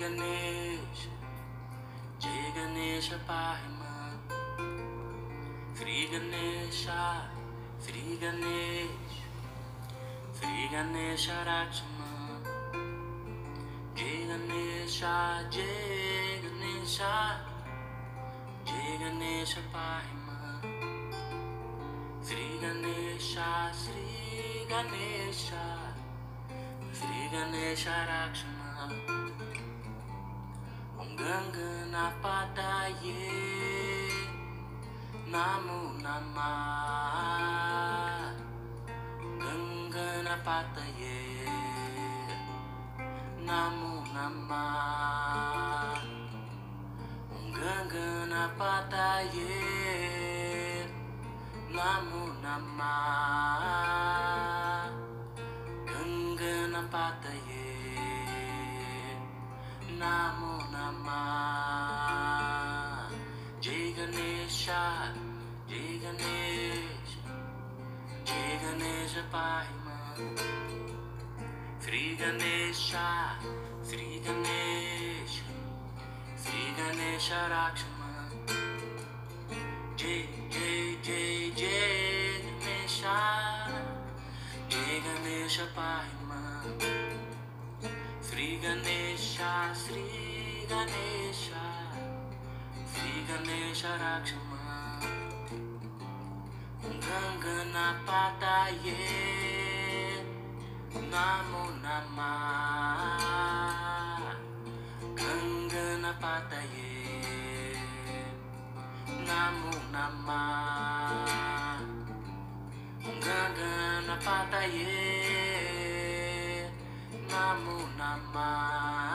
Ganesha, Jai Ganesha, Pahima, Sri Ganesha, Sri Ganesha, Sri Ganesha Rakshama, Jai Ganesha, Jai Ganesha, Jai Ganesha Pahima, Sri Ganesha, Sri Ganesha, Sri Ganesha Rakshama, Om Ganganapataye, Namo Namah, Ganganapataye, Namo Namah, Om Ganganapataye, Namo Namah, Jai Ganesha, Jai Ganesha, Jai Ganesha Pahima, Sri Ganesha, Sri Ganesha, Sri Ganesha Rakshama, Jai Jai Jai Jai Ganesha, Ganesha, Sri Ganesha Rakshama, Om Ganganapataye, Namo Namah, Ganganapataye, Namo Namah, Om Ganganapataye, Namo Namah,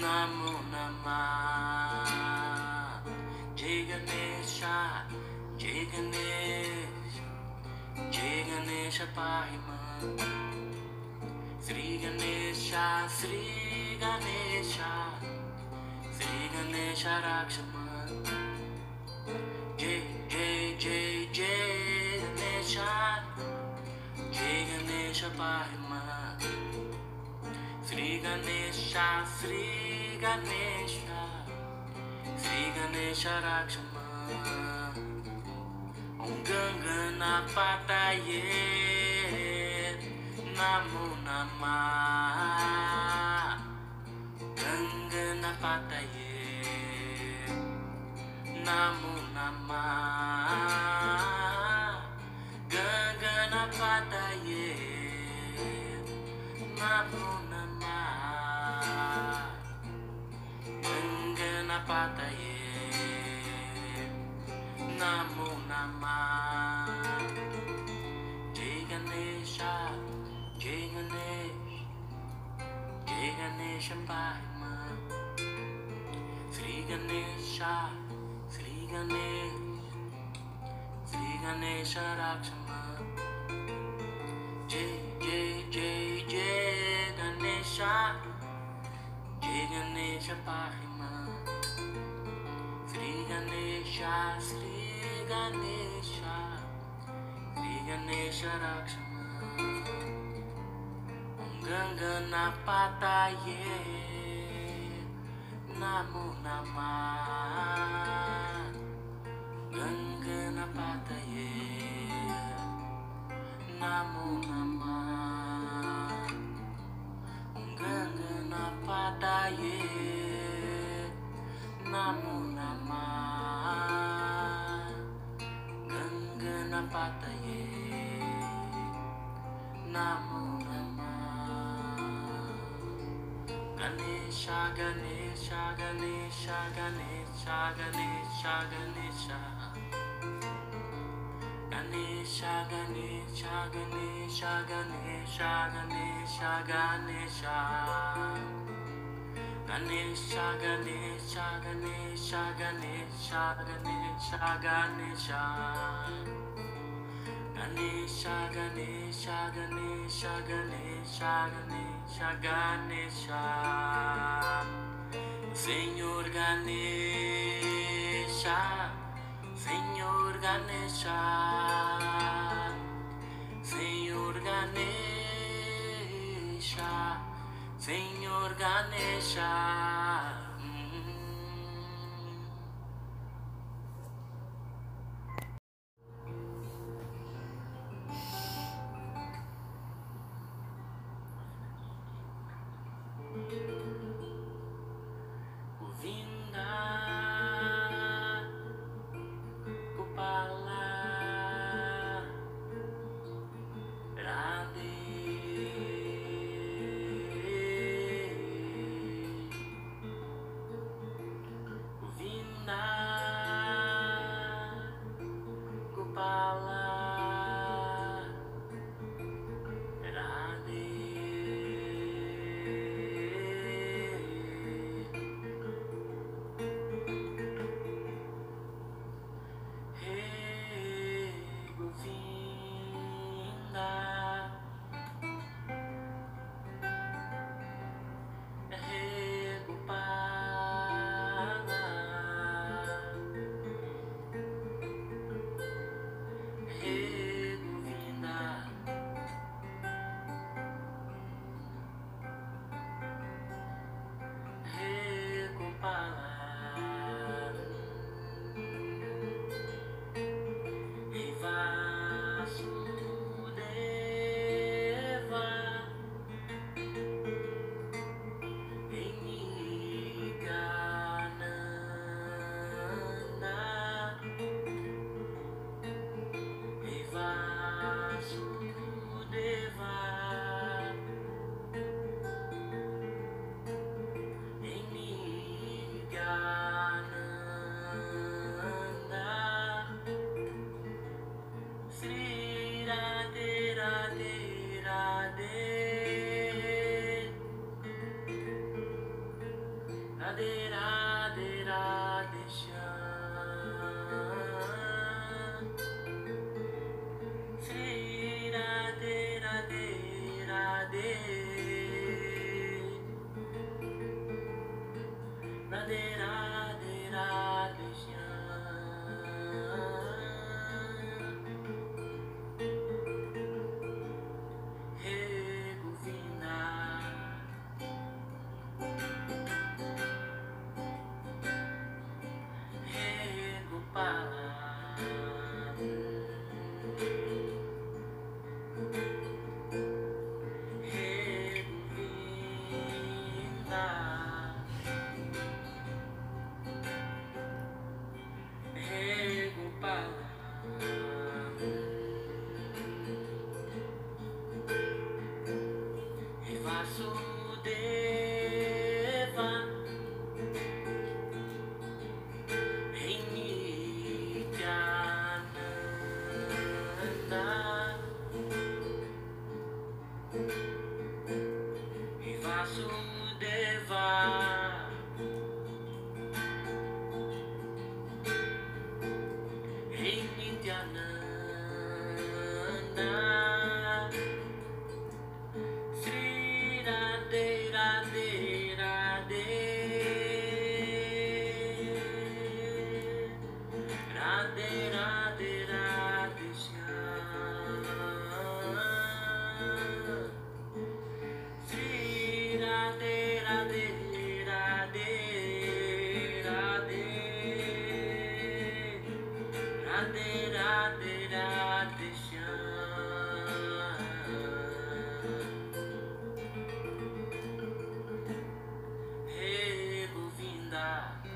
Namo Namah, Jai Ganesha, Jai Ganesha, Pahima, Sri Ganesha, Sri Ganesha, Sri Ganesha Rakshama, Jai Jai Jai Jai Ganesha, Jai Sri Ganesha, Sri Ganesha, Sri Ganesha Rakshama, Om Ganganapataye, Namo Namah, Ganganapataye, Namo Namah, Jai Ganesha Pahima, Sri Ganesha, Sri Ganesh, Sri Ganesha Rakshama, Jai Jai Jai Ganesha, Jai Ganesha Pahima, Sri Ganesha, Sri Ganesha, Sri Ganesha Rakshama, Om Ganganapataye, Namo Namah, Ganganapataye, Namo Namah, Om Ganganapataye, Namo Namah, Ganganapataye, Namo Ganesha, Ganesha, Ganesha, Ganesha, Ganesha, Ganesha. Ganesha, Ganesha, Ganesha, Ganesha, Ganesha, Ganesha. Ganesha, Ganesha, Ganesha, Ganesha, Ganesha, Ganesha, Ganesha, Ganesha, Ganesha, Ganesha. Senhor Ganesha, Senhor Ganesha, Senhor Ganesha, Senhor Ganesha. Radhe Radhe time. 嗯。